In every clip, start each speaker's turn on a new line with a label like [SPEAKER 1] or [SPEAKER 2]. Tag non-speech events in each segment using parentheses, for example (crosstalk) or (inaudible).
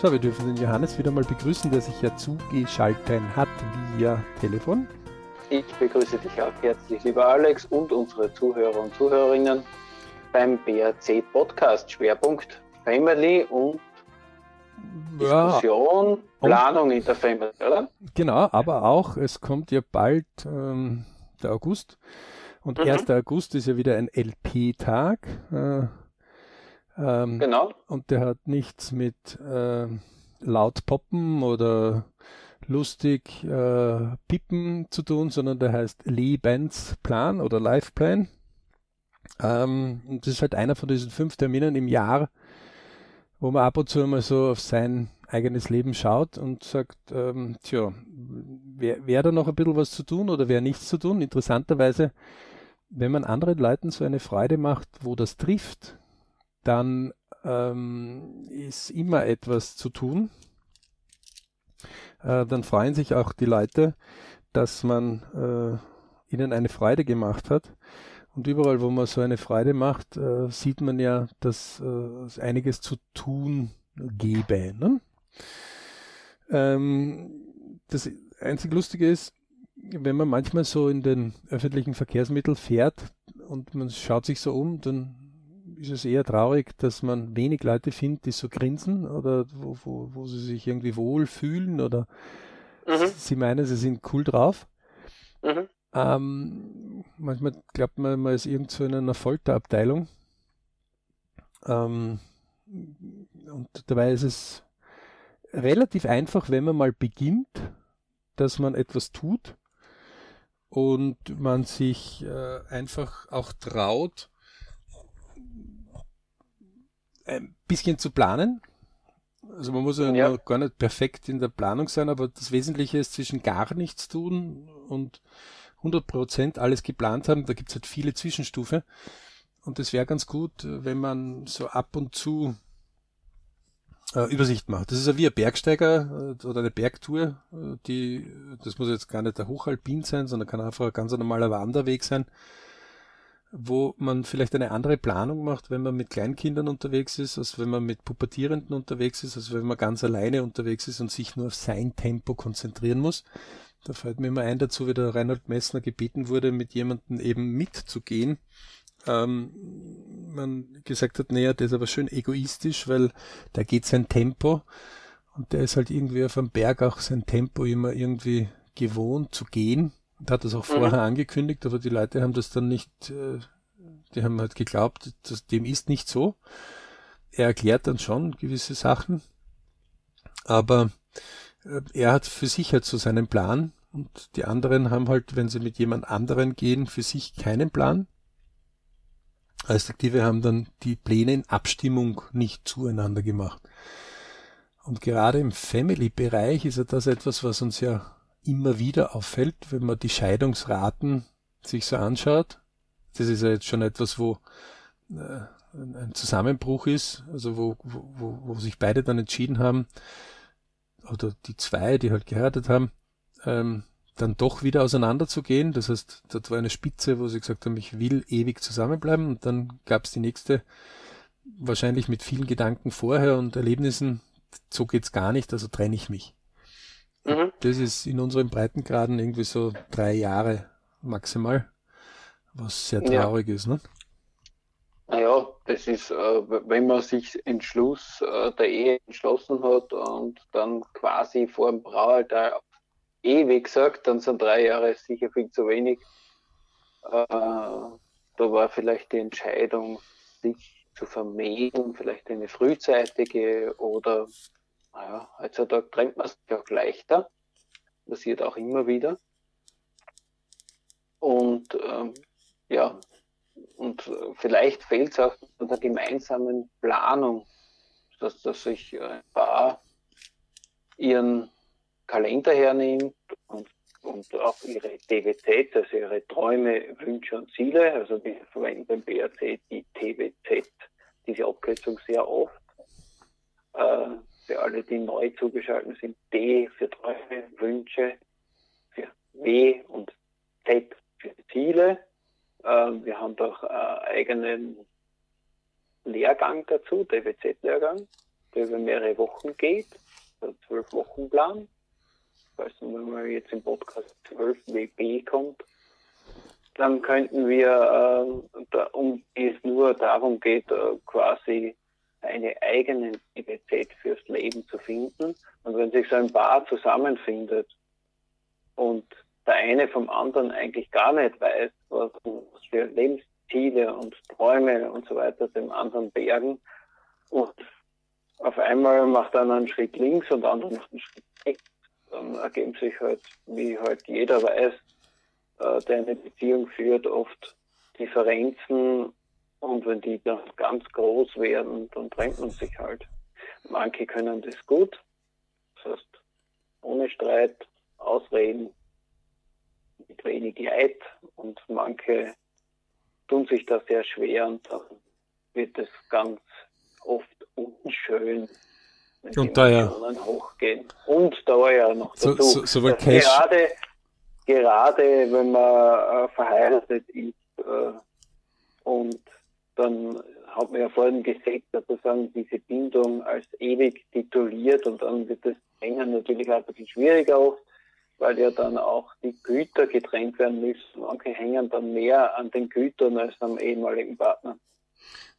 [SPEAKER 1] So, wir dürfen den Johannes wieder mal begrüßen, der sich ja zugeschaltet hat via Telefon.
[SPEAKER 2] Ich begrüße dich auch herzlich, lieber Alex, und unsere Zuhörer und Zuhörerinnen beim BRC Podcast. Schwerpunkt Family und Diskussion, ja, Planung in der Family, oder?
[SPEAKER 1] Genau, aber auch, es kommt ja bald ähm, der August. Und mhm. 1. August ist ja wieder ein LP-Tag. Äh, ähm, genau. Und der hat nichts mit äh, laut poppen oder lustig äh, pippen zu tun, sondern der heißt Lee Benz Plan oder Life Plan. Ähm, und das ist halt einer von diesen fünf Terminen im Jahr, wo man ab und zu mal so auf sein eigenes Leben schaut und sagt, ähm, tja, wäre wär da noch ein bisschen was zu tun oder wäre nichts zu tun? Interessanterweise, wenn man anderen Leuten so eine Freude macht, wo das trifft, dann ähm, ist immer etwas zu tun. Äh, dann freuen sich auch die Leute, dass man äh, ihnen eine Freude gemacht hat. Und überall, wo man so eine Freude macht, äh, sieht man ja, dass äh, es einiges zu tun gäbe. Ne? Ähm, das einzig Lustige ist, wenn man manchmal so in den öffentlichen Verkehrsmitteln fährt und man schaut sich so um, dann ist es eher traurig, dass man wenig Leute findet, die so grinsen oder wo, wo, wo sie sich irgendwie wohl fühlen oder mhm. sie meinen, sie sind cool drauf. Mhm. Ähm, manchmal glaubt man, man ist irgendwo in einer Folterabteilung. Ähm, und dabei ist es relativ einfach, wenn man mal beginnt, dass man etwas tut und man sich äh, einfach auch traut, ein bisschen zu planen. Also man muss ja, ja. gar nicht perfekt in der Planung sein, aber das Wesentliche ist zwischen gar nichts tun und 100 Prozent alles geplant haben. Da gibt es halt viele Zwischenstufe. Und es wäre ganz gut, wenn man so ab und zu äh, Übersicht macht. Das ist ja wie ein Bergsteiger äh, oder eine Bergtour, äh, die, das muss jetzt gar nicht der Hochalpin sein, sondern kann einfach ein ganz normaler Wanderweg sein, wo man vielleicht eine andere Planung macht, wenn man mit Kleinkindern unterwegs ist, als wenn man mit Pubertierenden unterwegs ist, als wenn man ganz alleine unterwegs ist und sich nur auf sein Tempo konzentrieren muss. Da fällt mir immer ein dazu, wie der Reinhold Messner gebeten wurde, mit jemandem eben mitzugehen ähm, man gesagt hat, naja, der ist aber schön egoistisch, weil da geht sein Tempo und der ist halt irgendwie auf dem Berg auch sein Tempo immer irgendwie gewohnt zu gehen und hat das auch mhm. vorher angekündigt, aber die Leute haben das dann nicht, äh, die haben halt geglaubt, dass dem ist nicht so. Er erklärt dann schon gewisse Sachen, aber äh, er hat für sich halt so seinen Plan und die anderen haben halt, wenn sie mit jemand anderen gehen, für sich keinen Plan respektive haben dann die Pläne in Abstimmung nicht zueinander gemacht. Und gerade im Family-Bereich ist ja das etwas, was uns ja immer wieder auffällt, wenn man die Scheidungsraten sich so anschaut. Das ist ja jetzt schon etwas, wo äh, ein Zusammenbruch ist, also wo, wo, wo sich beide dann entschieden haben, oder die zwei, die halt geheiratet haben, ähm, dann doch wieder auseinanderzugehen. Das heißt, dort war eine Spitze, wo sie gesagt haben, ich will ewig zusammenbleiben. Und dann gab es die nächste, wahrscheinlich mit vielen Gedanken vorher und Erlebnissen, so geht's gar nicht, also trenne ich mich. Mhm. Das ist in unseren Breitengraden irgendwie so drei Jahre maximal, was sehr traurig
[SPEAKER 2] ja.
[SPEAKER 1] ist. Ne?
[SPEAKER 2] Naja, das ist, äh, wenn man sich Entschluss äh, der Ehe entschlossen hat und dann quasi vor dem Braualtar ewig gesagt, dann sind drei Jahre sicher viel zu wenig. Äh, da war vielleicht die Entscheidung, sich zu vermehren, vielleicht eine frühzeitige oder, naja, heutzutage trennt man sich auch leichter. Passiert auch immer wieder. Und ähm, ja, und vielleicht fehlt es auch an der gemeinsamen Planung, dass, dass sich ein Paar ihren Kalender hernimmt und, und auch ihre TWZ, also ihre Träume, Wünsche und Ziele. Also wir verwenden beim BRC die TWZ, diese Abkürzung sehr oft. Äh, für alle, die neu zugeschaltet sind, D für Träume, Wünsche, für W und Z für Ziele. Äh, wir haben doch äh, eigenen Lehrgang dazu, TWZ-Lehrgang der über mehrere Wochen geht, der zwölf Wochen Plan. Falls man jetzt im Podcast 12 WB kommt, dann könnten wir, äh, da, um es nur darum geht, äh, quasi eine eigene Identität fürs Leben zu finden. Und wenn sich so ein Paar zusammenfindet und der eine vom anderen eigentlich gar nicht weiß, was, was für Lebensziele und Träume und so weiter dem anderen bergen und auf einmal macht einer einen Schritt links und der andere macht einen Schritt rechts, dann ergeben sich halt, wie halt jeder weiß, äh, der eine Beziehung führt, oft Differenzen und wenn die dann ganz groß werden, dann trennt man sich halt. Manche können das gut, das heißt, ohne Streit, Ausreden, mit wenig Leid und manche tun sich da sehr schwer und dann wird es ganz oft unschön,
[SPEAKER 1] wenn und die
[SPEAKER 2] Emotionen hochgehen. Und da ja noch
[SPEAKER 1] dazu, so, so, so
[SPEAKER 2] gerade, gerade wenn man äh, verheiratet ist äh, und dann hat man ja vorhin gesagt, sozusagen diese Bindung als ewig tituliert und dann wird das Hängen natürlich auch ein bisschen schwieriger oft, weil ja dann auch die Güter getrennt werden müssen. Manche hängen dann mehr an den Gütern als am ehemaligen Partner.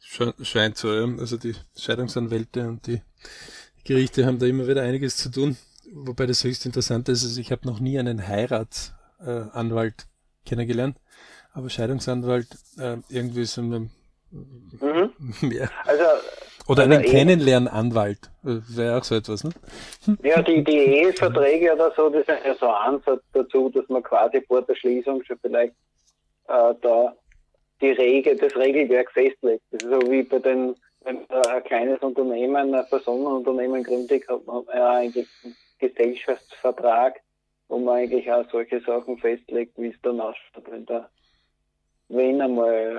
[SPEAKER 1] Scheint so, ja. Also die Scheidungsanwälte und die Gerichte haben da immer wieder einiges zu tun. Wobei das höchst interessant ist, also ich habe noch nie einen Heiratsanwalt äh, kennengelernt, aber Scheidungsanwalt äh, irgendwie so einem Mhm. (laughs) Ja. Also, Oder also einen also Kennenlernanwalt. Wäre auch so etwas, ne? (laughs)
[SPEAKER 2] Ja, die, die Eheverträge oder so, das ist ja so ein Ansatz dazu, dass man quasi vor der Schließung schon vielleicht äh, da die Regel, das Regelwerk festlegt. Das ist so wie bei den, wenn man ein kleines Unternehmen, ein Personenunternehmen gründet, hat man ja eigentlich einen Gesellschaftsvertrag, wo man eigentlich auch solche Sachen festlegt, wie es dann ausschaut, wenn der wenn einmal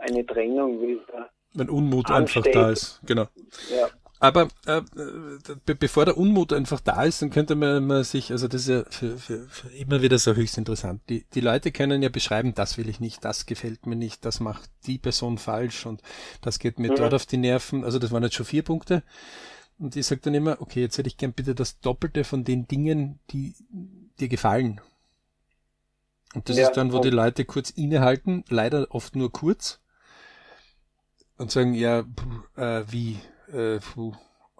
[SPEAKER 2] äh, eine Trennung wieder.
[SPEAKER 1] Wenn Unmut ansteht. einfach da ist, genau. Ja. Aber äh, be bevor der Unmut einfach da ist, dann könnte man, man sich, also das ist ja für, für, für immer wieder so höchst interessant. Die, die Leute können ja beschreiben, das will ich nicht, das gefällt mir nicht, das macht die Person falsch und das geht mir mhm. dort auf die Nerven. Also das waren jetzt schon vier Punkte. Und ich sage dann immer, okay, jetzt hätte ich gern bitte das Doppelte von den Dingen, die dir gefallen. Und das ja, ist dann, wo die Leute kurz innehalten, leider oft nur kurz, und sagen, ja, äh, wie, äh,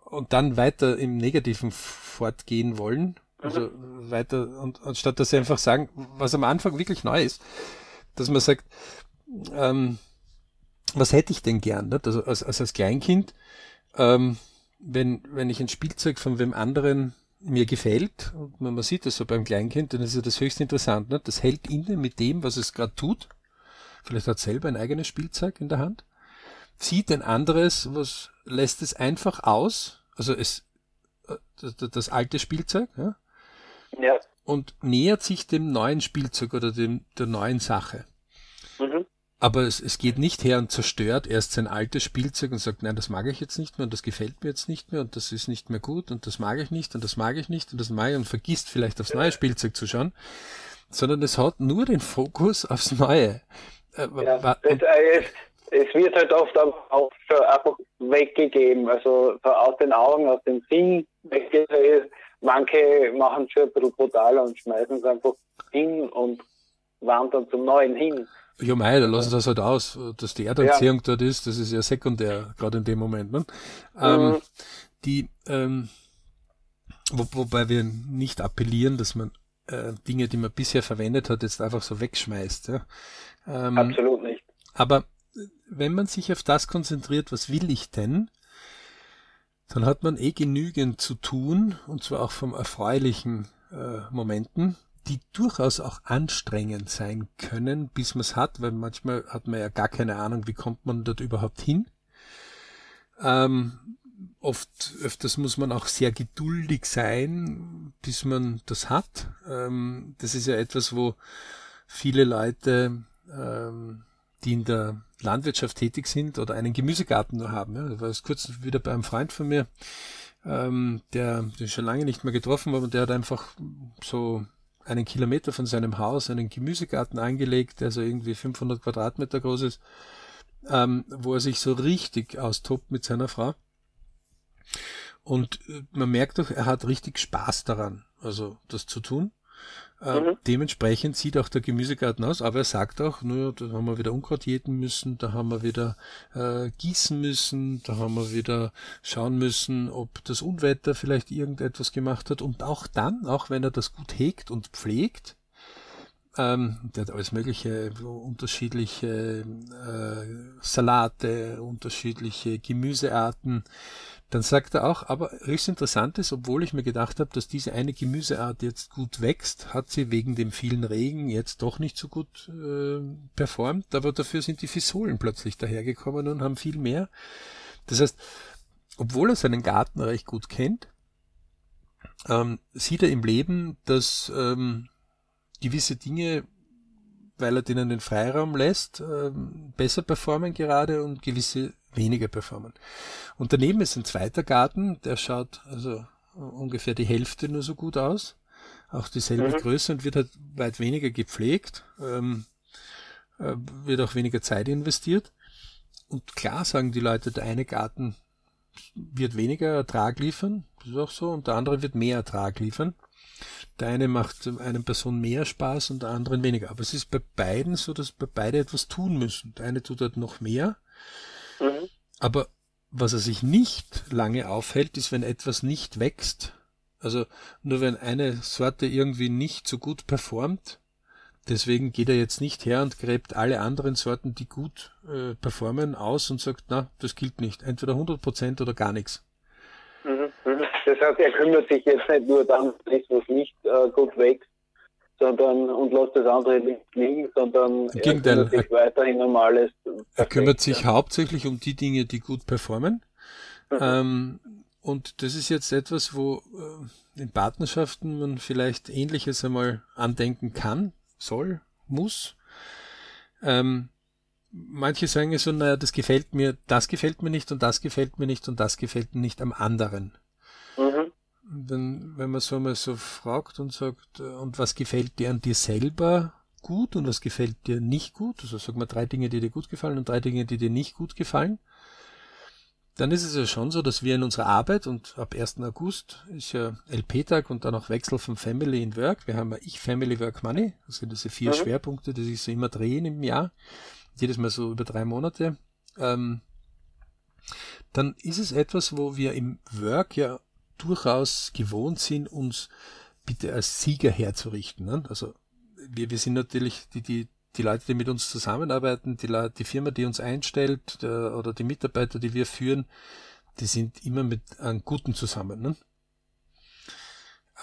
[SPEAKER 1] und dann weiter im Negativen fortgehen wollen. Also mhm. weiter, und anstatt dass sie einfach sagen, was am Anfang wirklich neu ist, dass man sagt, ähm, was hätte ich denn gern? Nicht? Also als, als, als Kleinkind, ähm, wenn, wenn ich ein Spielzeug von wem anderen mir gefällt, und man sieht das so beim Kleinkind, dann ist ja das höchst interessant, ne? das hält inne mit dem, was es gerade tut. Vielleicht hat es selber ein eigenes Spielzeug in der Hand, sieht ein anderes, was lässt es einfach aus, also es, äh, das, das alte Spielzeug, ja? ja. und nähert sich dem neuen Spielzeug oder dem, der neuen Sache. Mhm. Aber es, es geht nicht her und zerstört erst sein altes Spielzeug und sagt, nein, das mag ich jetzt nicht mehr und das gefällt mir jetzt nicht mehr und das ist nicht mehr gut und das mag ich nicht und das mag ich nicht und das mag ich und vergisst vielleicht aufs neue Spielzeug zu schauen, sondern es hat nur den Fokus aufs Neue.
[SPEAKER 2] Äh, ja, äh, es, wird halt oft auch einfach weggegeben, also so aus den Augen, aus dem Sinn weggegeben. Manche machen es schon ein bisschen brutaler und schmeißen es einfach hin und wandern zum Neuen hin.
[SPEAKER 1] Ja, mei, da lassen sie das halt aus. Dass die Erdanziehung ja. dort ist, das ist ja sekundär, gerade in dem Moment. Ne? Ähm, mhm. Die, ähm, wo, wobei wir nicht appellieren, dass man äh, Dinge, die man bisher verwendet hat, jetzt einfach so wegschmeißt. Ja?
[SPEAKER 2] Ähm, Absolut nicht.
[SPEAKER 1] Aber wenn man sich auf das konzentriert, was will ich denn, dann hat man eh genügend zu tun, und zwar auch vom erfreulichen äh, Momenten, die durchaus auch anstrengend sein können, bis man es hat, weil manchmal hat man ja gar keine Ahnung, wie kommt man dort überhaupt hin. Ähm, oft, öfters muss man auch sehr geduldig sein, bis man das hat. Ähm, das ist ja etwas, wo viele Leute, ähm, die in der Landwirtschaft tätig sind oder einen Gemüsegarten nur haben. Ja. Ich war jetzt kurz wieder bei einem Freund von mir, ähm, der, den schon lange nicht mehr getroffen habe und der hat einfach so einen Kilometer von seinem Haus einen Gemüsegarten angelegt, der so irgendwie 500 Quadratmeter groß ist, ähm, wo er sich so richtig austobt mit seiner Frau. Und äh, man merkt doch, er hat richtig Spaß daran, also das zu tun. Äh, mhm. Dementsprechend sieht auch der Gemüsegarten aus, aber er sagt auch, naja, da haben wir wieder Unkraut jäten müssen, da haben wir wieder äh, gießen müssen, da haben wir wieder schauen müssen, ob das Unwetter vielleicht irgendetwas gemacht hat. Und auch dann, auch wenn er das gut hegt und pflegt, ähm, der hat alles mögliche, unterschiedliche äh, Salate, unterschiedliche Gemüsearten, dann sagt er auch, aber höchst interessant ist, obwohl ich mir gedacht habe, dass diese eine Gemüseart jetzt gut wächst, hat sie wegen dem vielen Regen jetzt doch nicht so gut äh, performt, aber dafür sind die Fisolen plötzlich dahergekommen und haben viel mehr. Das heißt, obwohl er seinen Garten recht gut kennt, ähm, sieht er im Leben, dass ähm, gewisse Dinge, weil er denen den Freiraum lässt, ähm, besser performen gerade und gewisse weniger performen. Und daneben ist ein zweiter Garten, der schaut also ungefähr die Hälfte nur so gut aus, auch dieselbe mhm. Größe und wird halt weit weniger gepflegt, ähm, äh, wird auch weniger Zeit investiert. Und klar sagen die Leute, der eine Garten wird weniger Ertrag liefern, das ist auch so, und der andere wird mehr Ertrag liefern. Der eine macht einer Person mehr Spaß und der anderen weniger. Aber es ist bei beiden so, dass bei beide etwas tun müssen. Der eine tut halt noch mehr Mhm. Aber was er sich nicht lange aufhält, ist, wenn etwas nicht wächst. Also nur wenn eine Sorte irgendwie nicht so gut performt, deswegen geht er jetzt nicht her und gräbt alle anderen Sorten, die gut äh, performen, aus und sagt, na, das gilt nicht. Entweder 100% oder gar nichts.
[SPEAKER 2] Mhm, mhm. Das heißt, er kümmert sich jetzt nicht nur darum, was nicht äh, gut wächst, sondern und lässt das andere nicht liegen, sondern
[SPEAKER 1] Im Gegenteil,
[SPEAKER 2] er kümmert sich weiterhin um alles.
[SPEAKER 1] Er kümmert sich hauptsächlich um die Dinge, die gut performen. Mhm. Ähm, und das ist jetzt etwas, wo äh, in Partnerschaften man vielleicht Ähnliches einmal andenken kann, soll, muss. Ähm, manche sagen so, naja, das gefällt mir, das gefällt mir nicht und das gefällt mir nicht und das gefällt mir nicht am anderen. Wenn, wenn man so mal so fragt und sagt, äh, und was gefällt dir an dir selber gut und was gefällt dir nicht gut, also sag mal drei Dinge, die dir gut gefallen und drei Dinge, die dir nicht gut gefallen, dann ist es ja schon so, dass wir in unserer Arbeit und ab 1. August ist ja LP-Tag und dann auch Wechsel von Family in Work. Wir haben ja Ich Family Work Money. Das sind diese vier mhm. Schwerpunkte, die sich so immer drehen im Jahr. Jedes Mal so über drei Monate. Ähm, dann ist es etwas, wo wir im Work ja durchaus gewohnt sind, uns bitte als Sieger herzurichten. Ne? Also wir, wir sind natürlich die, die, die Leute, die mit uns zusammenarbeiten, die, die Firma, die uns einstellt der, oder die Mitarbeiter, die wir führen, die sind immer mit einem Guten zusammen. Ne?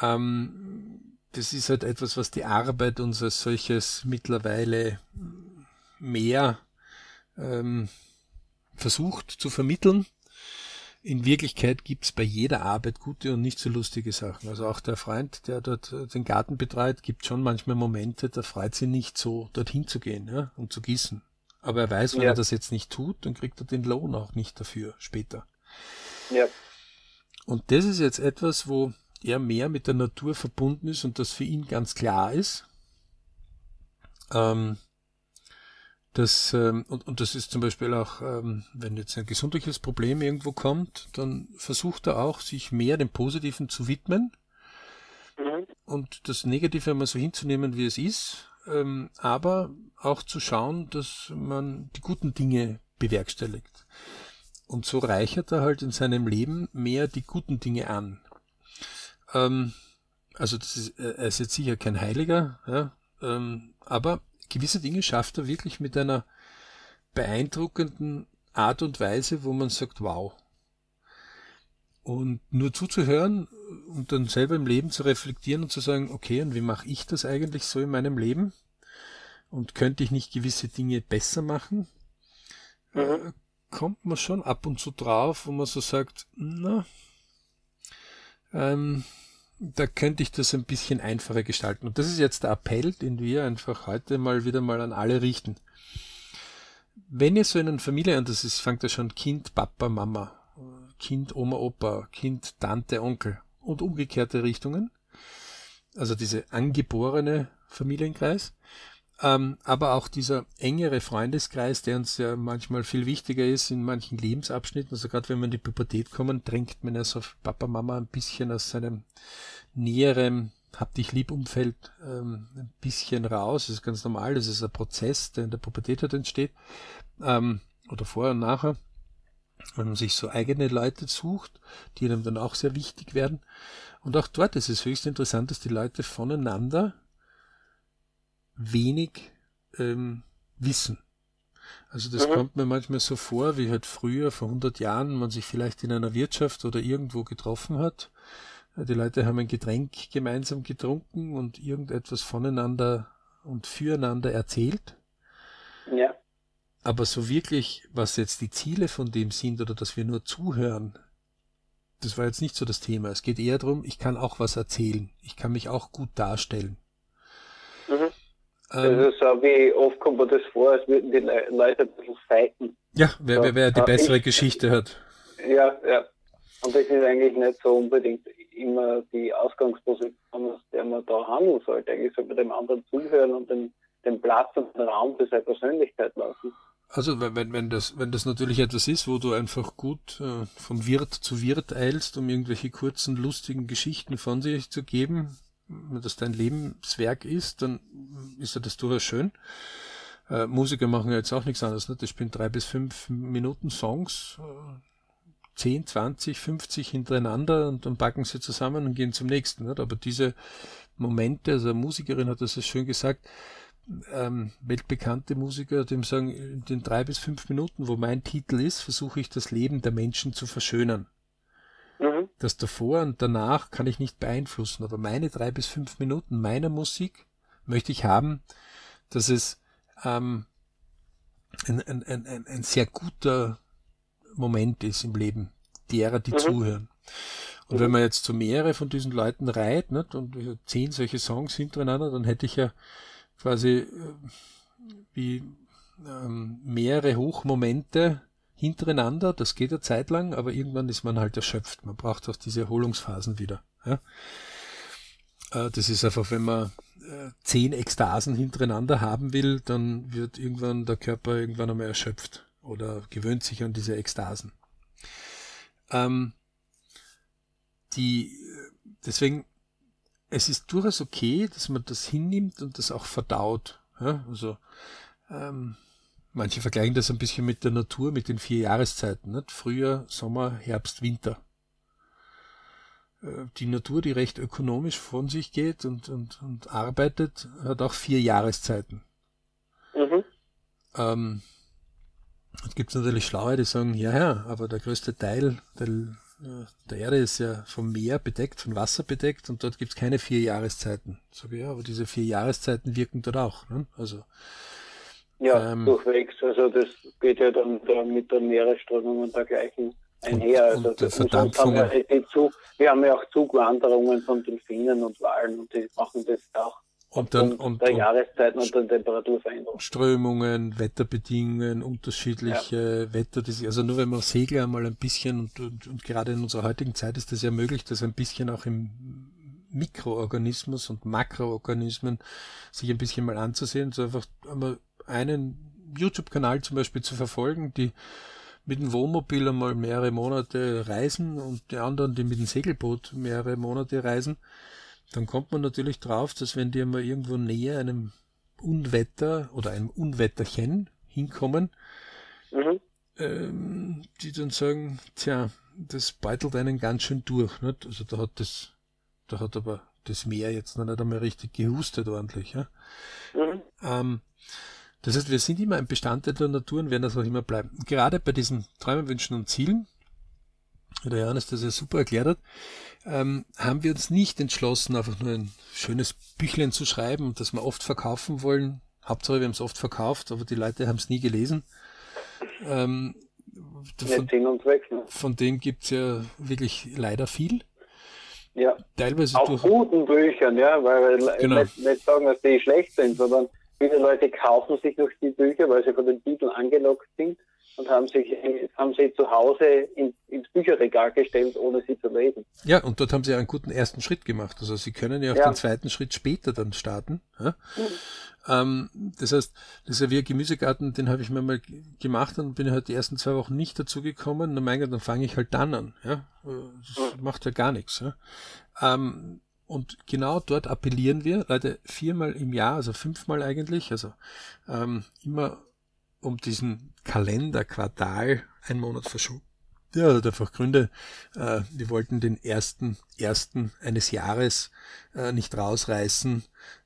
[SPEAKER 1] Ähm, das ist halt etwas, was die Arbeit uns als solches mittlerweile mehr ähm, versucht zu vermitteln in Wirklichkeit gibt's bei jeder Arbeit gute und nicht so lustige Sachen. Also auch der Freund, der dort äh, den Garten betreut, gibt schon manchmal Momente, da freut sie nicht so, dorthin zu gehen ja, und zu gießen. Aber er weiß, wenn ja. er das jetzt nicht tut, dann kriegt er den Lohn auch nicht dafür später. Ja. Und das ist jetzt etwas, wo er mehr mit der Natur verbunden ist und das für ihn ganz klar ist. Ähm, das, ähm, und, und das ist zum Beispiel auch, ähm, wenn jetzt ein gesundheitliches Problem irgendwo kommt, dann versucht er auch, sich mehr dem Positiven zu widmen mhm. und das Negative einmal so hinzunehmen, wie es ist, ähm, aber auch zu schauen, dass man die guten Dinge bewerkstelligt. Und so reichert er halt in seinem Leben mehr die guten Dinge an. Ähm, also das ist, er ist jetzt sicher kein Heiliger, ja, ähm, aber gewisse Dinge schafft er wirklich mit einer beeindruckenden Art und Weise, wo man sagt, wow. Und nur zuzuhören und dann selber im Leben zu reflektieren und zu sagen, okay, und wie mache ich das eigentlich so in meinem Leben? Und könnte ich nicht gewisse Dinge besser machen? Mhm. Äh, kommt man schon ab und zu drauf, wo man so sagt, na, ähm, da könnte ich das ein bisschen einfacher gestalten. Und das ist jetzt der Appell, den wir einfach heute mal wieder mal an alle richten. Wenn ihr so in einer Familie, und das ist, fängt ja schon Kind, Papa, Mama, Kind, Oma, Opa, Kind, Tante, Onkel und umgekehrte Richtungen, also diese angeborene Familienkreis, Ähm, aber auch dieser engere Freundeskreis, der uns ja manchmal viel wichtiger ist in manchen Lebensabschnitten. Also gerade wenn wir in die Pubertät kommen, drängt man ja so Papa, Mama ein bisschen aus seinem näheren hab dich lieb Umfeld ähm, ein bisschen raus. Das ist ganz normal. Das ist ein Prozess, der in der Pubertät halt entsteht. Ähm, oder vorher und nachher. Wenn man sich so eigene Leute sucht, die einem dann auch sehr wichtig werden. Und auch dort ist es höchst interessant, dass die Leute voneinander wenig ähm, wissen. Also das mhm. kommt mir manchmal so vor, wie halt früher, vor 100 Jahren, man sich vielleicht in einer Wirtschaft oder irgendwo getroffen hat. Die Leute haben ein Getränk gemeinsam getrunken und irgendetwas voneinander und füreinander erzählt.
[SPEAKER 2] Ja.
[SPEAKER 1] Aber so wirklich, was jetzt die Ziele von dem sind oder dass wir nur zuhören, das war jetzt nicht so das Thema. Es geht eher darum, ich kann auch was erzählen. Ich kann mich auch gut darstellen.
[SPEAKER 2] Ähm, also so wie oft kommt mir das vor, als würden die Leute ein bisschen fighten.
[SPEAKER 1] Ja, wer, wer, wer die bessere ich, Geschichte hat.
[SPEAKER 2] Ja, ja. Und das ist eigentlich nicht so unbedingt immer die Ausgangsposition, aus der man da handeln sollte. Eigentlich sollte man dem anderen zuhören und den, den Platz und den Raum für seine Persönlichkeit lassen.
[SPEAKER 1] Also wenn, wenn, das, wenn das natürlich etwas ist, wo du einfach gut äh, von Wirt zu Wirt eilst, um irgendwelche kurzen, lustigen Geschichten von sich zu geben, wenn das dein Lebenswerk ist, dann ist ja das durchaus schön. Äh, Musiker machen ja jetzt auch nichts anderes. Ne? Die spielen drei bis fünf Minuten Songs, äh, 10, 20, 50 hintereinander und dann packen sie zusammen und gehen zum nächsten. Nicht? Aber diese Momente, also eine Musikerin hat das so schön gesagt, ähm, weltbekannte Musiker, dem sagen, in den drei bis fünf Minuten, wo mein Titel ist, versuche ich das Leben der Menschen zu verschönern. Das davor und danach kann ich nicht beeinflussen, aber meine drei bis fünf Minuten meiner Musik möchte ich haben, dass es ähm, ein, ein, ein, ein sehr guter Moment ist im Leben derer, die mhm. zuhören. Und mhm. wenn man jetzt zu mehrere von diesen Leuten reiht nicht, und zehn solche Songs hintereinander, dann hätte ich ja quasi äh, wie ähm, mehrere Hochmomente hintereinander. Das geht ja Zeit lang, aber irgendwann ist man halt erschöpft. Man braucht auch diese Erholungsphasen wieder. Ja? Äh, das ist einfach, wenn man äh, zehn Ekstasen hintereinander haben will, dann wird irgendwann der Körper irgendwann einmal erschöpft oder gewöhnt sich an diese Ekstasen. Ähm, die, deswegen, es ist durchaus okay, dass man das hinnimmt und das auch verdaut. Ja? Also, ähm, manche vergleichen das ein bisschen mit der Natur, mit den vier Jahreszeiten. Nicht? Frühjahr, Sommer, Herbst, Winter. Äh, die Natur, die recht ökonomisch von sich geht und, und, und arbeitet, hat auch vier Jahreszeiten. Mhm. Ähm, es gibt natürlich Schlaue, die sagen, ja, ja, aber der größte Teil der, der Erde ist ja vom Meer bedeckt, von Wasser bedeckt und dort gibt es keine vier Jahreszeiten. Sag ich, ja, aber diese vier Jahreszeiten wirken dort auch. Ne? Also,
[SPEAKER 2] ja, ähm, durchwegs. Also das geht ja dann da mit der Meeresströmung und dergleichen einher. Und, also und
[SPEAKER 1] der Verdampfung.
[SPEAKER 2] Haben wir, Zug, wir haben ja auch Zugwanderungen von Delfinen und Walen und die machen das auch
[SPEAKER 1] und dann und,
[SPEAKER 2] der Jahreszeiten und der Temperaturveränderung.
[SPEAKER 1] Strömungen, Wetterbedingungen, unterschiedliche ja. Wetter, also nur wenn man Segel einmal ein bisschen und, und, und gerade in unserer heutigen Zeit ist das ja möglich, dass ein bisschen auch im Mikroorganismus und Makroorganismen sich ein bisschen mal anzusehen, so einfach einmal einen YouTube-Kanal zum Beispiel zu verfolgen, die mit dem Wohnmobil einmal mehrere Monate reisen und die anderen, die mit dem Segelboot mehrere Monate reisen dann kommt man natürlich drauf, dass wenn die mal irgendwo näher einem Unwetter oder einem Unwetterchen hinkommen, mhm. ähm, die dann sagen, tja, das beutelt einen ganz schön durch. Nicht? Also da hat das, da hat aber das Meer jetzt noch nicht einmal richtig gehustet ordentlich. Ja? Mhm. Ähm, das heißt, wir sind immer ein Bestandteil der Natur und werden das auch immer bleiben. Gerade bei diesen Träumen, Wünschen und Zielen, der Johannes das ja super erklärt hat, ähm, haben wir uns nicht entschlossen, einfach nur ein schönes Büchlein zu schreiben, das wir oft verkaufen wollen. Hauptsache, wir haben es oft verkauft, aber die Leute haben es nie gelesen. Ähm, von, weg, ne? von denen gibt es ja wirklich leider viel.
[SPEAKER 2] Ja. Teilweise auch durch guten Büchern, ja, weil genau. nicht, nicht sagen, dass die schlecht sind, sondern viele Leute kaufen sich noch die Bücher, weil sie von den Titeln angelockt sind und haben sich haben sie zu Hause in, ins Bücherregal gestellt, ohne sie zu lesen.
[SPEAKER 1] Ja, und dort haben sie einen guten ersten Schritt gemacht. Also sie können ja auch ja. den zweiten Schritt später dann starten. Ja? Mhm. Ähm, das heißt, das ist ja Gemüsegarten, den habe ich mir mal gemacht und bin halt die ersten zwei Wochen nicht dazu gekommen. Na mein Gott, dann fange ich halt dann an. Ja? Das macht ja gar nichts. Ja? Ähm, und genau dort appellieren wir, Leute, viermal im Jahr, also fünfmal eigentlich, also ähm, immer um diesen Kalenderquartal ein Monat verschoben ja, hat einfach Gründe. Äh, die wollten den ersten, ersten eines Jahres äh, nicht rausreißen.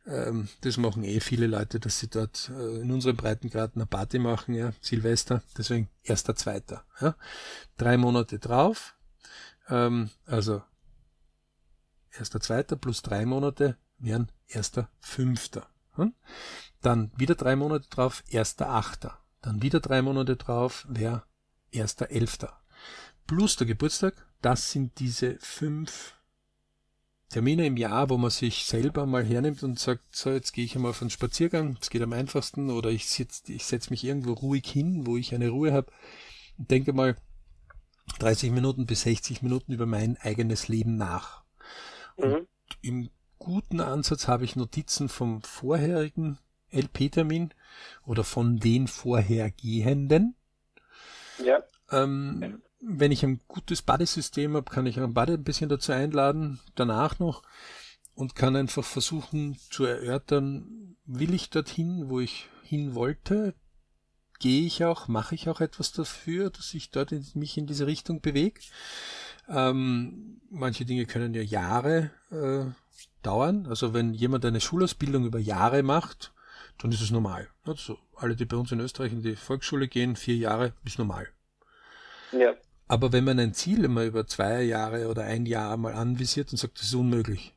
[SPEAKER 1] Ähm, das machen eh viele Leute, dass sie dort äh, in unserem Breitengrad eine Party machen, ja, Silvester. Deswegen erster, zweiter. Ja. Drei Monate drauf. Ähm, also erster, zweiter plus drei Monate wären erster, fünfter. Hm? Dann wieder drei Monate drauf, erster, achter. Dann wieder drei Monate drauf, wäre erster, elfter plus der Geburtstag, das sind diese fünf Termine im Jahr, wo man sich selber mal hernimmt und sagt, so, jetzt gehe ich einmal auf einen Spaziergang, das geht am einfachsten, oder ich setze ich setz mich irgendwo ruhig hin, wo ich eine Ruhe habe und denke mal 30 Minuten bis 60 Minuten über mein eigenes Leben nach. Mhm. Und im guten Ansatz habe ich Notizen vom vorherigen LP-Termin oder von den vorhergehenden. Ja. Ähm, wenn ich ein gutes Badesystem habe, kann ich einen Bade ein bisschen dazu einladen, danach noch und kann einfach versuchen zu erörtern, will ich dorthin, wo ich hin wollte? Gehe ich auch, mache ich auch etwas dafür, dass ich dort in, mich in diese Richtung bewege? Ähm, manche Dinge können ja Jahre äh, dauern. Also wenn jemand eine Schulausbildung über Jahre macht, dann ist es normal. Also alle, die bei uns in Österreich in die Volksschule gehen, vier Jahre ist normal. Ja. Aber wenn man ein Ziel immer über zwei Jahre oder ein Jahr mal anvisiert und sagt, das ist unmöglich,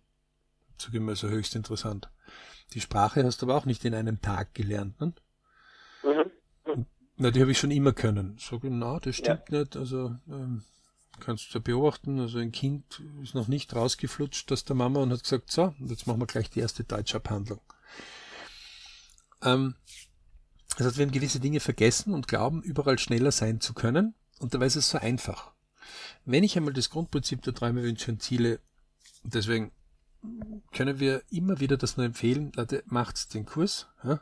[SPEAKER 1] sage ich mal so höchst interessant. Die Sprache hast du aber auch nicht in einem Tag gelernt, ne? Mhm. Na, die habe ich schon immer können. Sag ich, na, das stimmt ja. nicht. Also ähm, kannst du beobachten. Also ein Kind ist noch nicht rausgeflutscht aus der Mama und hat gesagt, so, jetzt machen wir gleich die erste deutsche Abhandlung. Ähm, das heißt, wir haben gewisse Dinge vergessen und glauben, überall schneller sein zu können. Und dabei ist es so einfach. Wenn ich einmal das Grundprinzip der Träume, Wünsche und Ziele, deswegen können wir immer wieder das nur empfehlen, Leute, macht den Kurs, ja,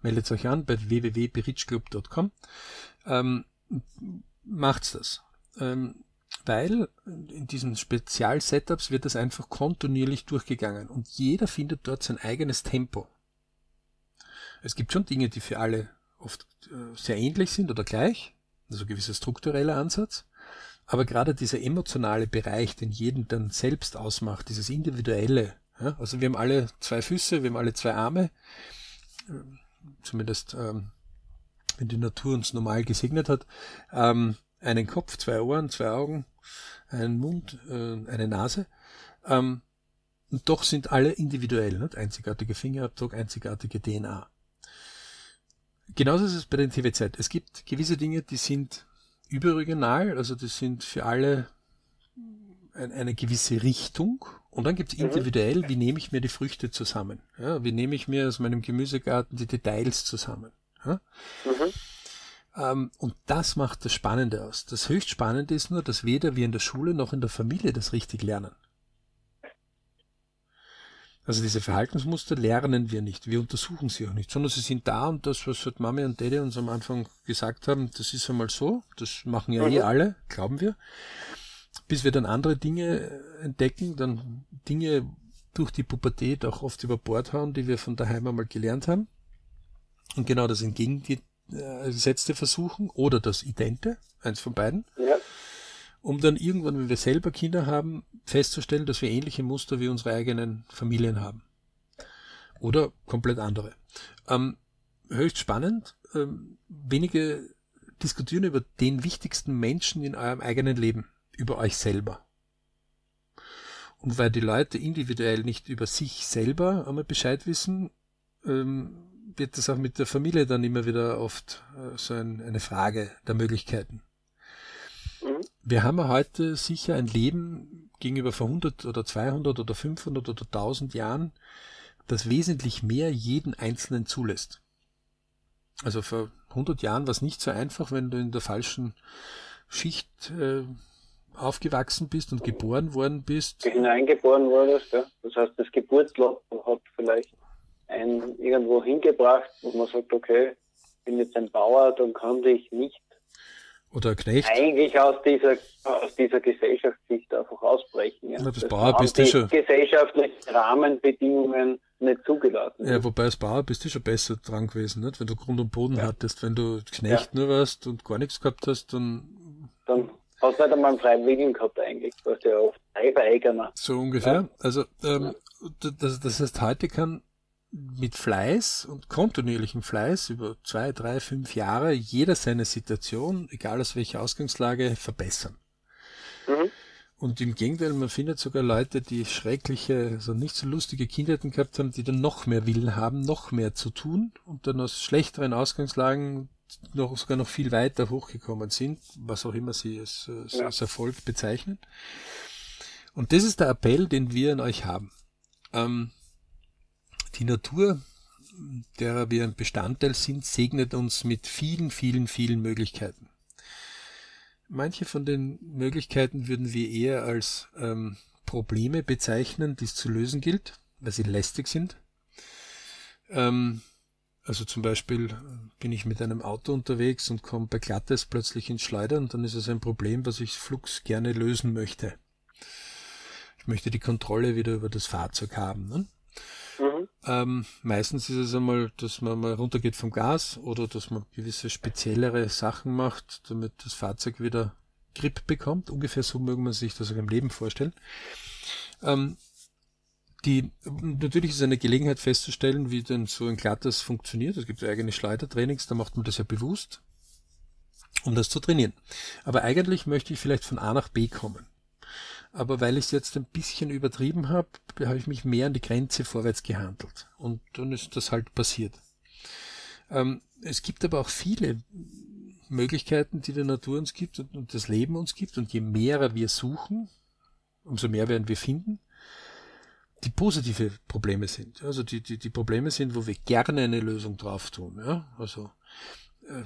[SPEAKER 1] meldet euch an bei www.berichclub.com, ähm, macht's das. Ähm, weil in diesen Spezial-Setups wird das einfach kontinuierlich durchgegangen und jeder findet dort sein eigenes Tempo. Es gibt schon Dinge, die für alle oft äh, sehr ähnlich sind oder gleich, also gewisser struktureller Ansatz. Aber gerade dieser emotionale Bereich, den jeden dann selbst ausmacht, dieses individuelle, ja, also wir haben alle zwei Füße, wir haben alle zwei Arme, ähm, zumindest ähm, wenn die Natur uns normal gesegnet hat, ähm, einen Kopf, zwei Ohren, zwei Augen, einen Mund, äh, eine Nase. Ähm, und doch sind alle individuell, nicht? einzigartige Fingerabdruck, einzigartige DNA. Genauso ist es bei den TVZ. Es gibt gewisse Dinge, die sind überregional, also die sind für alle ein, eine gewisse Richtung. Und dann gibt es mhm. individuell, wie nehme ich mir die Früchte zusammen? Ja, wie nehme ich mir aus meinem Gemüsegarten die Details zusammen? Ja? Mhm. Ähm, und das macht das Spannende aus. Das höchst Spannende ist nur, dass weder wir in der Schule noch in der Familie das richtig lernen. Also diese Verhaltensmuster lernen wir nicht, wir untersuchen sie auch nicht, sondern sie sind da und das, was halt Mami und Daddy uns am Anfang gesagt haben, das ist einmal so, das machen ja eh mhm. alle, glauben wir. Bis wir dann andere Dinge entdecken, dann Dinge durch die Pubertät auch oft über Bord hauen, die wir von daheim einmal gelernt haben. Und genau das entgegengesetzte versuchen oder das Idente, eins von beiden. Ja um dann irgendwann, wenn wir selber Kinder haben, festzustellen, dass wir ähnliche Muster wie unsere eigenen Familien haben. Oder komplett andere. Ähm, höchst spannend. Ähm, wenige diskutieren über den wichtigsten Menschen in eurem eigenen Leben, über euch selber. Und weil die Leute individuell nicht über sich selber einmal Bescheid wissen, ähm, wird das auch mit der Familie dann immer wieder oft äh, so ein, eine Frage der Möglichkeiten. Wir haben ja heute sicher ein Leben gegenüber vor 100 oder 200 oder 500 oder 1000 Jahren, das wesentlich mehr jeden Einzelnen zulässt. Also vor 100 Jahren war es nicht so einfach, wenn du in der falschen Schicht äh, aufgewachsen bist und geboren worden bist.
[SPEAKER 2] Hineingeboren wurdest, ja. Das heißt, das Geburtsland hat vielleicht einen irgendwo hingebracht, wo man sagt, okay, ich bin jetzt ein Bauer, dann kann ich nicht
[SPEAKER 1] oder Knecht.
[SPEAKER 2] Eigentlich aus dieser, aus dieser Gesellschaftssicht einfach ausbrechen. Ja.
[SPEAKER 1] Na, das, das Bauer bist du schon.
[SPEAKER 2] Gesellschaftlichen Rahmenbedingungen nicht zugelassen.
[SPEAKER 1] Ja, wobei als Bauer bist du schon besser dran gewesen, nicht? Wenn du Grund und Boden ja. hattest, wenn du Knecht ja. nur warst und gar nichts gehabt hast, dann.
[SPEAKER 2] Dann hast du nicht einmal einen freien Willen gehabt eigentlich. Du hast ja oft Eigener.
[SPEAKER 1] So ungefähr. Also, ähm, das, das heißt, heute kann mit Fleiß und kontinuierlichem Fleiß über zwei, drei, fünf Jahre jeder seine Situation, egal aus welcher Ausgangslage, verbessern. Mhm. Und im Gegenteil, man findet sogar Leute, die schreckliche, also nicht so lustige Kindheiten gehabt haben, die dann noch mehr Willen haben, noch mehr zu tun und dann aus schlechteren Ausgangslagen noch sogar noch viel weiter hochgekommen sind, was auch immer sie als, als, ja. als Erfolg bezeichnen. Und das ist der Appell, den wir an euch haben. Ähm, die Natur, derer wir ein Bestandteil sind, segnet uns mit vielen, vielen, vielen Möglichkeiten. Manche von den Möglichkeiten würden wir eher als ähm, Probleme bezeichnen, die es zu lösen gilt, weil sie lästig sind. Ähm, also zum Beispiel äh, bin ich mit einem Auto unterwegs und komme bei Glattes plötzlich ins Schleudern, dann ist es ein Problem, was ich flugs gerne lösen möchte. Ich möchte die Kontrolle wieder über das Fahrzeug haben. Ne? Mhm. Ähm, meistens ist es einmal, dass man mal runtergeht vom Gas oder dass man gewisse speziellere Sachen macht, damit das Fahrzeug wieder Grip bekommt. Ungefähr so mögen man sich das auch im Leben vorstellen. Ähm, die, natürlich ist es eine Gelegenheit festzustellen, wie denn so ein Glattes funktioniert. Es gibt eigene Schleudertrainings, da macht man das ja bewusst, um das zu trainieren. Aber eigentlich möchte ich vielleicht von A nach B kommen aber weil ich es jetzt ein bisschen übertrieben habe, habe ich mich mehr an die Grenze vorwärts gehandelt. Und dann ist das halt passiert. Ähm, es gibt aber auch viele Möglichkeiten, die die Natur uns gibt und, und das Leben uns gibt. Und je mehr wir suchen, umso mehr werden wir finden, die positive Probleme sind. Also die, die, die Probleme sind, wo wir gerne eine Lösung drauf tun. Ja? Also äh,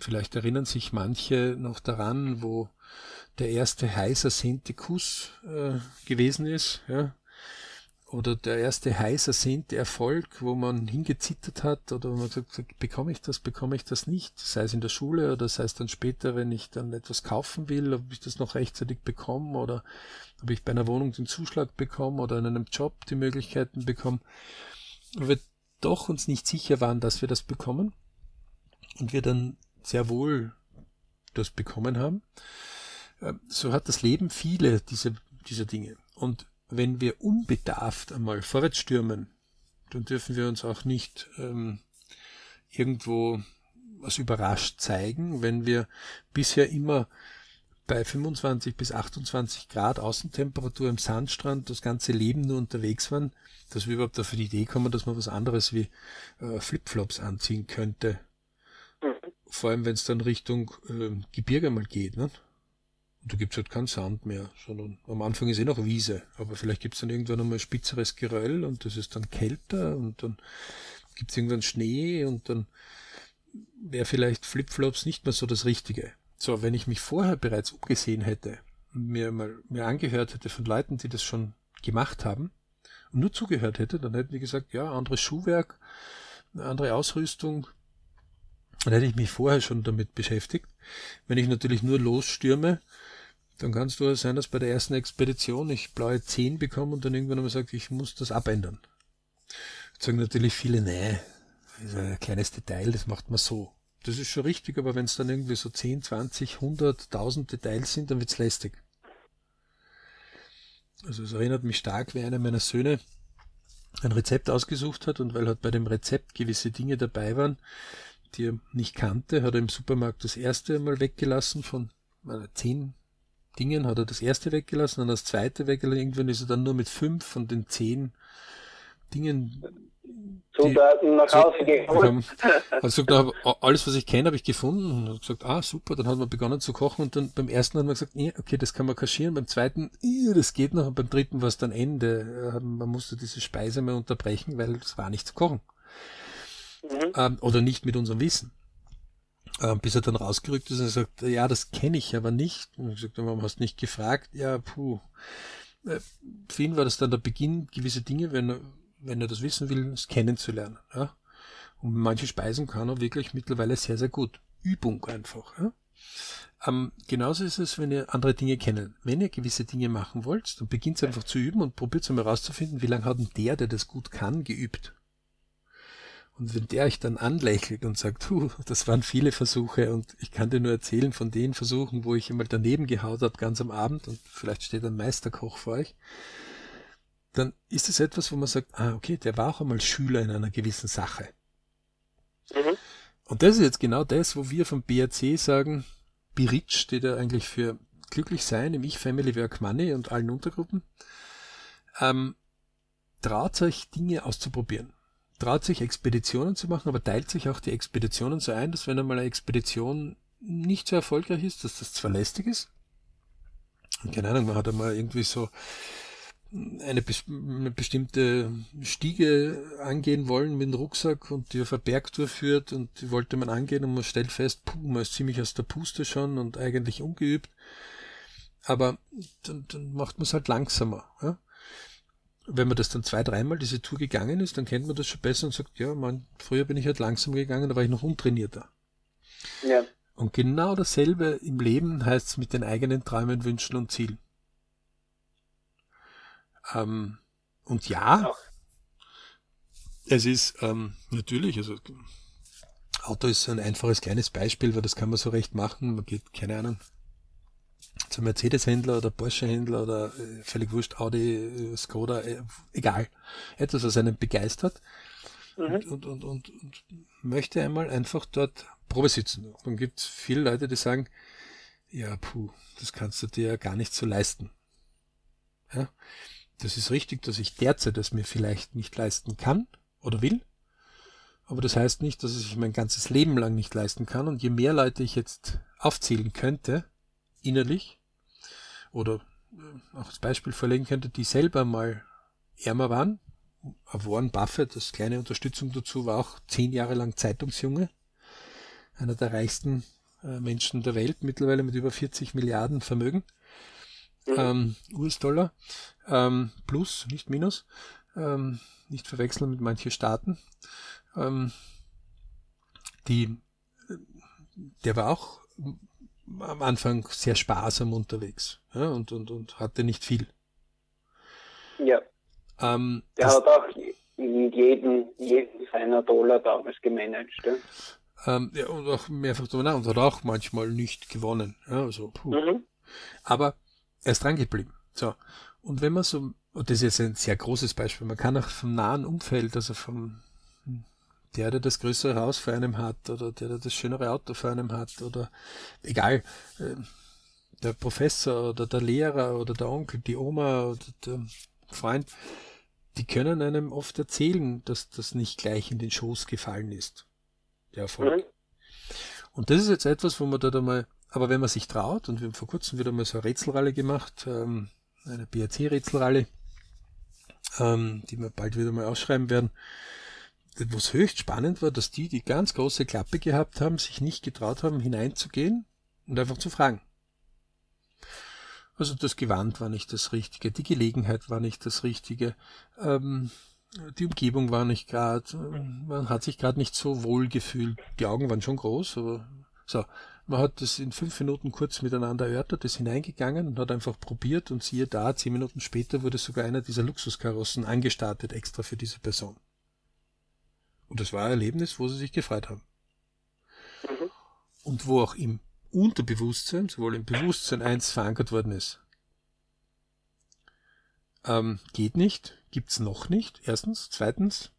[SPEAKER 1] vielleicht erinnern sich manche noch daran, wo der erste heiß ersehnte Kuss äh, gewesen ist, ja, oder der erste heiß ersehnte Erfolg, wo man hingezittert hat oder wo man hat, bekomme ich das, bekomme ich das nicht, sei es in der Schule oder sei es dann später, wenn ich dann etwas kaufen will, ob ich das noch rechtzeitig bekomme oder ob ich bei einer Wohnung den Zuschlag bekomme oder in einem Job die Möglichkeiten bekomme, wo wir doch uns nicht sicher waren, dass wir das bekommen und wir dann sehr wohl das bekommen haben so hat das Leben viele dieser, dieser Dinge. Und wenn wir unbedarft einmal vorwärts stürmen, dann dürfen wir uns auch nicht ähm, irgendwo was überrascht zeigen, wenn wir bisher immer bei 25 bis 28 Grad Außentemperatur im Sandstrand das ganze Leben nur unterwegs waren, dass wir überhaupt auf die Idee kommen, dass man was anderes wie äh, Flipflops anziehen könnte. Mhm. Vor allem, wenn es dann Richtung äh, Gebirge mal geht. Ne? Und da gibt's halt keinen Sand mehr, sondern am Anfang ist eh noch Wiese, aber vielleicht gibt's dann irgendwann einmal spitzeres Geröll und das ist dann kälter und dann gibt's irgendwann Schnee und dann wäre vielleicht Flipflops nicht mehr so das Richtige. So, wenn ich mich vorher bereits umgesehen hätte und mir mal mir angehört hätte von Leuten, die das schon gemacht haben und nur zugehört hätte, dann hätten die gesagt, ja, anderes Schuhwerk, eine andere Ausrüstung, dann hätte ich mich vorher schon damit beschäftigt. Wenn ich natürlich nur losstürme, dann kann es durchaus sein, dass bei der ersten Expedition ich blaue 10 bekomme und dann irgendwann einmal sagt, ich muss das abändern. Jetzt sagen natürlich viele, nee, das ist ein kleines Detail, das macht man so. Das ist schon richtig, aber wenn es dann irgendwie so 10, 20, 100, 1000 Details sind, dann wird's lästig. Also es erinnert mich stark, wie einer meiner Söhne ein Rezept ausgesucht hat und weil halt bei dem Rezept gewisse Dinge dabei waren, die er nicht kannte, hat er im Supermarkt das erste mal weggelassen von zehn Dingen, hat er das erste weggelassen, dann das zweite weggelassen, irgendwann ist er dann nur mit fünf von den zehn Dingen
[SPEAKER 2] Zutaten nach Hause gekommen. (laughs)
[SPEAKER 1] Also gesagt, alles, was ich kenne, habe ich gefunden und hat gesagt, ah, super, dann hat man begonnen zu kochen und dann beim ersten hat man gesagt, nee, okay, das kann man kaschieren, beim zweiten, das geht noch und beim dritten war es dann Ende. Man musste diese Speise mal unterbrechen, weil es war nicht zu kochen mhm. ähm, oder nicht mit unserem Wissen. Ähm, bis er dann rausgerückt ist und sagt, ja, das kenne ich aber nicht. Und ich gesagt, warum hast du nicht gefragt? Ja, puh. Äh, für ihn war das dann der Beginn, gewisse Dinge werden wenn er das wissen will, es kennenzulernen. Ja? Und manche Speisen kann er wirklich mittlerweile sehr, sehr gut. Übung einfach. Ja? Ähm, genauso ist es, wenn ihr andere Dinge kennen. Wenn ihr gewisse Dinge machen wollt, dann beginnt einfach zu üben und probiert einmal rauszufinden, wie lange hat denn der, der das gut kann, geübt. Und wenn der euch dann anlächelt und sagt, huh, das waren viele Versuche und ich kann dir nur erzählen von den Versuchen, wo ich einmal daneben gehaut habe, ganz am Abend und vielleicht steht ein Meisterkoch vor euch, dann ist es etwas, wo man sagt, ah, okay, der war auch einmal Schüler in einer gewissen Sache. Mhm. Und das ist jetzt genau das, wo wir vom BRC sagen, BIRIT steht ja eigentlich für glücklich sein im Ich, Family, Work, Money und allen Untergruppen. Ähm, traut euch Dinge auszuprobieren traut sich Expeditionen zu machen, aber teilt sich auch die Expeditionen so ein, dass wenn einmal eine Expedition nicht so erfolgreich ist, dass das zwar lästig ist. Keine Ahnung, man hat einmal irgendwie so eine, eine bestimmte Stiege angehen wollen mit dem Rucksack und die auf einen Berg durchführt und die wollte man angehen und man stellt fest, puh, man ist ziemlich aus der Puste schon und eigentlich ungeübt. Aber dann, dann macht man es halt langsamer. Ja? Wenn man das dann zwei, dreimal diese Tour gegangen ist, dann kennt man das schon besser und sagt, ja, man, früher bin ich halt langsam gegangen, da war ich noch untrainierter. Ja. Und genau dasselbe im Leben heißt es mit den eigenen Träumen, Wünschen und Zielen. Ähm, und ja, Ach. es ist ähm, natürlich, also Auto ist ein einfaches kleines Beispiel, weil das kann man so recht machen. Man geht, keine Ahnung, zum Mercedes-Händler oder Porsche-Händler oder äh, völlig wurscht, Audi, äh, Skoda, äh, egal. Etwas, was einen begeistert mhm. und, und, und, und, und möchte einmal einfach dort Probe sitzen. Dann gibt es viele Leute, die sagen, ja, puh, das kannst du dir ja gar nicht so leisten. Ja, das ist richtig, dass ich derzeit das mir vielleicht nicht leisten kann oder will. Aber das heißt nicht, dass ich mein ganzes Leben lang nicht leisten kann. Und je mehr Leute ich jetzt aufzählen könnte, innerlich oder äh, auch als Beispiel verlegen könnte, die selber mal ärmer waren. Warren Buffett, das kleine Unterstützung dazu, war auch zehn Jahre lang Zeitungsjunge. Einer der reichsten äh, Menschen der Welt, mittlerweile mit über 40 Milliarden Vermögen. Mhm. Ähm, US-Dollar. Ähm, plus, nicht minus. Ähm, nicht verwechseln mit manchen Staaten. Ähm, die, äh, der war auch am Anfang sehr sparsam unterwegs ja, und, und, und hatte nicht viel.
[SPEAKER 2] Ja. Ähm, Der hat auch jeden, jeden seiner Dollar damals gemanagt. Ja.
[SPEAKER 1] Ähm, ja, und auch mehrfach drüber und hat auch manchmal nicht gewonnen. Ja, also. Mhm. Aber er ist dran geblieben. So. Und wenn man so, und das ist jetzt ein sehr großes Beispiel, man kann auch vom nahen Umfeld, also vom der, der das größere Haus für einem hat oder der, der das schönere Auto für einem hat oder egal, äh, der Professor oder der Lehrer oder der Onkel, die Oma oder der Freund, die können einem oft erzählen, dass das nicht gleich in den Schoß gefallen ist. Der Erfolg. Mhm. Und das ist jetzt etwas, wo man da einmal, aber wenn man sich traut, und wir haben vor kurzem wieder mal so eine Rätselralle gemacht, ähm, eine BRC-Rätselralle, ähm, die wir bald wieder mal ausschreiben werden, was höchst spannend war, dass die, die ganz große Klappe gehabt haben, sich nicht getraut haben, hineinzugehen und einfach zu fragen. Also das Gewand war nicht das Richtige, die Gelegenheit war nicht das Richtige, ähm, die Umgebung war nicht gerade, man hat sich gerade nicht so wohl gefühlt. Die Augen waren schon groß, aber so. Man hat das in fünf Minuten kurz miteinander erörtert, ist hineingegangen und hat einfach probiert und siehe da, zehn Minuten später wurde sogar einer dieser Luxuskarossen angestartet, extra für diese Person. Und das war ein Erlebnis, wo sie sich gefreut haben. Mhm. Und wo auch im Unterbewusstsein, sowohl im Bewusstsein eins verankert worden ist. Ähm, geht nicht, gibt's noch nicht, erstens. Zweitens,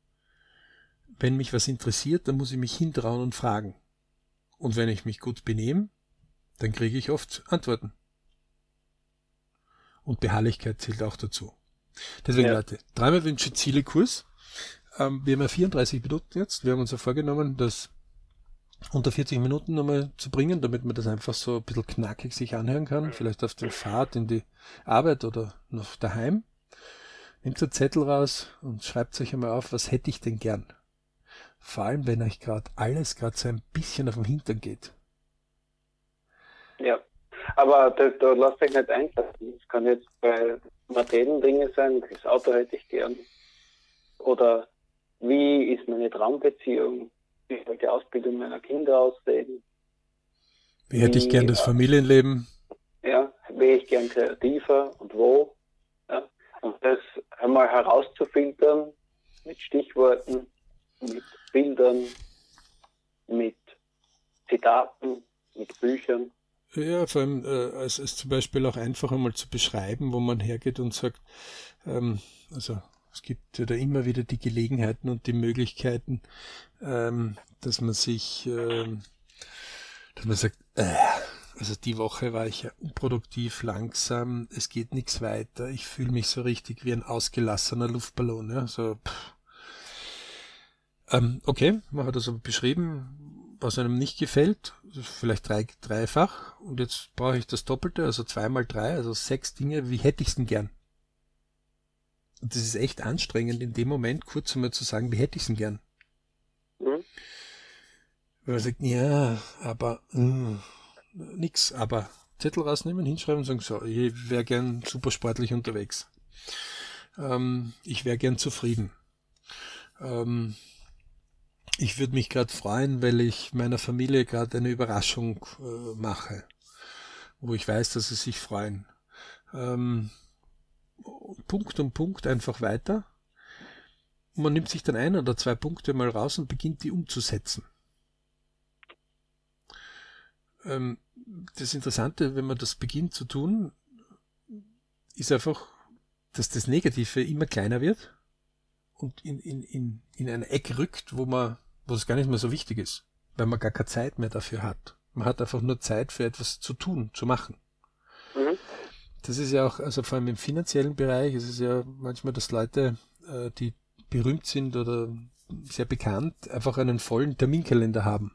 [SPEAKER 1] wenn mich was interessiert, dann muss ich mich hintrauen und fragen. Und wenn ich mich gut benehme, dann kriege ich oft Antworten. Und Beharrlichkeit zählt auch dazu. Deswegen, ja. Leute, dreimal Wünsche Ziele Kurs. Ähm, wir haben ja 34 Minuten jetzt. Wir haben uns ja vorgenommen, das unter 40 Minuten nochmal zu bringen, damit man das einfach so ein bisschen knackig sich anhören kann. Vielleicht auf der Fahrt in die Arbeit oder noch daheim. Nehmt einen Zettel raus und schreibt euch einmal auf, was hätte ich denn gern? Vor allem, wenn euch gerade alles gerade so ein bisschen auf den Hintern geht.
[SPEAKER 2] Ja, aber da, da lasst euch nicht einlassen. Das kann jetzt bei materiellen Dinge sein, das Auto hätte ich gern oder wie ist meine Traumbeziehung, wie soll die Ausbildung meiner Kinder aussehen.
[SPEAKER 1] Wie hätte ich gern das Familienleben?
[SPEAKER 2] Ja, wäre ich gern kreativer und wo. Ja. Und das einmal herauszufiltern mit Stichworten, mit Bildern, mit Zitaten, mit Büchern.
[SPEAKER 1] Ja, vor allem äh, es ist zum Beispiel auch einfach einmal zu beschreiben, wo man hergeht und sagt, ähm, also es gibt ja da immer wieder die Gelegenheiten und die Möglichkeiten, ähm, dass man sich, ähm, dass man sagt, äh, also die Woche war ich ja unproduktiv, langsam, es geht nichts weiter, ich fühle mich so richtig wie ein ausgelassener Luftballon, ja, so. Ähm, okay, man hat also beschrieben, was einem nicht gefällt, vielleicht drei, dreifach und jetzt brauche ich das Doppelte, also zweimal drei, also sechs Dinge, wie hätte ich es denn gern? Und das ist echt anstrengend, in dem Moment kurz einmal zu sagen, wie hätte ich es denn gern? Mhm. Wenn man sagt, ja, aber mh, hm, nix, aber Zettel rausnehmen, hinschreiben und sagen, so, ich wäre gern super sportlich unterwegs. Ähm, ich wäre gern zufrieden. Ähm, ich würde mich gerade freuen, weil ich meiner Familie gerade eine Überraschung äh, mache, wo ich weiß, dass sie sich freuen. Ähm, Punkt um Punkt einfach weiter. Und man nimmt sich dann ein oder zwei Punkte mal raus und beginnt die umzusetzen. Ähm, das Interessante, wenn man das beginnt zu tun, ist einfach, dass das Negative immer kleiner wird und in, in, in, in ein Eck rückt, wo man wo es gar nicht mehr so wichtig ist, weil man gar keine Zeit mehr dafür hat. Man hat einfach nur Zeit für etwas zu tun, zu machen. Das ist ja auch, also vor allem im finanziellen Bereich, ist es ja manchmal, dass Leute, äh, die berühmt sind oder sehr bekannt, einfach einen vollen Terminkalender haben.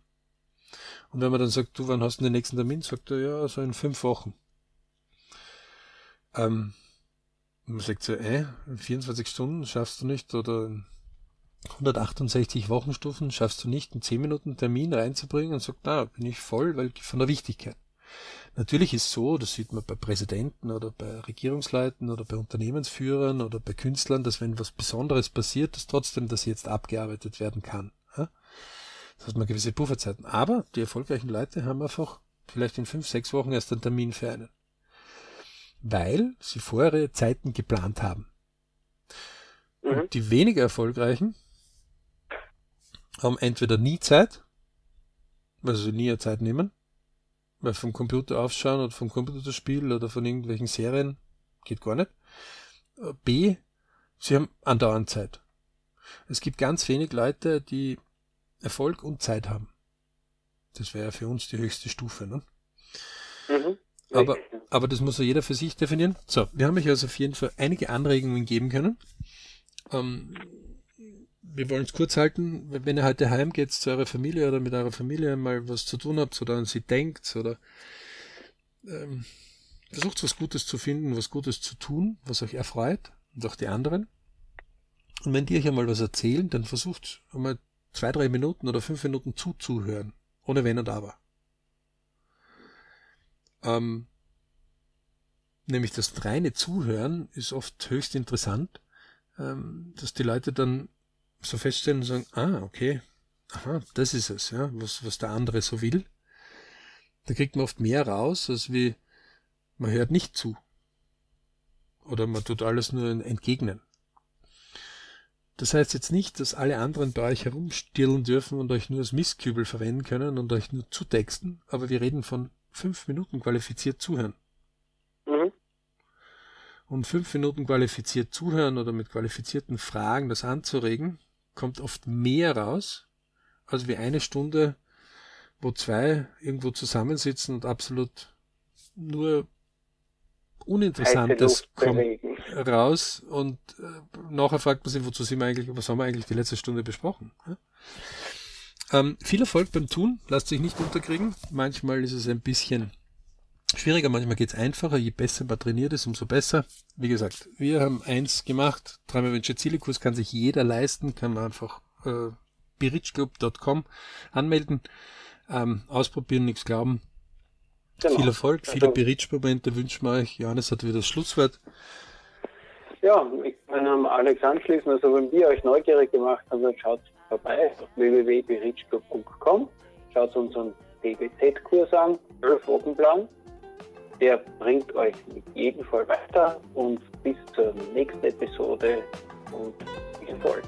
[SPEAKER 1] Und wenn man dann sagt, du, wann hast du den nächsten Termin? Sagt er, ja, so in fünf Wochen. Ähm, man sagt so, äh, in 24 Stunden schaffst du nicht oder 168 Wochenstufen schaffst du nicht, einen 10 Minuten Termin reinzubringen und sagt, na, bin ich voll, weil von der Wichtigkeit. Natürlich ist so, das sieht man bei Präsidenten oder bei Regierungsleuten oder bei Unternehmensführern oder bei Künstlern, dass wenn was Besonderes passiert, dass trotzdem das jetzt abgearbeitet werden kann. Das hat man gewisse Pufferzeiten. Aber die erfolgreichen Leute haben einfach vielleicht in fünf, sechs Wochen erst einen Termin für einen. Weil sie vorher Zeiten geplant haben. Und mhm. die weniger erfolgreichen haben entweder nie Zeit, weil sie nie Zeit nehmen, weil vom Computer aufschauen oder vom Computerspiel oder von irgendwelchen Serien geht gar nicht. B, sie haben andauernd Zeit. Es gibt ganz wenig Leute, die Erfolg und Zeit haben. Das wäre für uns die höchste Stufe, ne? Mhm. Aber, aber das muss ja jeder für sich definieren. So, wir haben euch also auf jeden Fall einige Anregungen geben können. Ähm, wir wollen es kurz halten, wenn ihr heute heimgeht zu eurer Familie oder mit eurer Familie mal was zu tun habt oder an sie denkt oder ähm, versucht was Gutes zu finden, was Gutes zu tun, was euch erfreut und auch die anderen. Und wenn die euch einmal was erzählen, dann versucht einmal zwei, drei Minuten oder fünf Minuten zuzuhören, ohne Wenn und Aber. Ähm, nämlich das reine Zuhören ist oft höchst interessant, ähm, dass die Leute dann so feststellen und sagen, ah, okay, aha, das ist es, ja, was, was der andere so will. Da kriegt man oft mehr raus, als wie man hört nicht zu. Oder man tut alles nur entgegnen. Das heißt jetzt nicht, dass alle anderen bei euch herumstirlen dürfen und euch nur als Mistkübel verwenden können und euch nur zutexten, aber wir reden von fünf Minuten qualifiziert zuhören. Mhm. Und fünf Minuten qualifiziert zuhören oder mit qualifizierten Fragen das anzuregen, kommt oft mehr raus, als wie eine Stunde, wo zwei irgendwo zusammensitzen und absolut nur Uninteressantes kommt raus und äh, nachher fragt man sich, wozu sind wir eigentlich, was haben wir eigentlich die letzte Stunde besprochen? Ähm, viel Erfolg beim Tun, lasst sich nicht unterkriegen. Manchmal ist es ein bisschen schwieriger, manchmal geht es einfacher. Je besser man trainiert ist, umso besser. Wie gesagt, wir haben eins gemacht. Dreimal Venture Ziele Kurs kann sich jeder leisten, kann man einfach äh, berichclub.com anmelden, ähm, ausprobieren, nichts glauben. Genau. Viel Erfolg, viele also, Berichtsmomente wünschen wir euch. Johannes hat wieder das Schlusswort.
[SPEAKER 2] Ja, ich kann am Alex anschließen. Also wenn wir euch neugierig gemacht haben, dann schaut vorbei auf www.berichko.com. Schaut unseren DBZ-Kurs an, 12 Wochenplan. Der bringt euch mit jedem Fall weiter und bis zur nächsten Episode und viel Erfolg.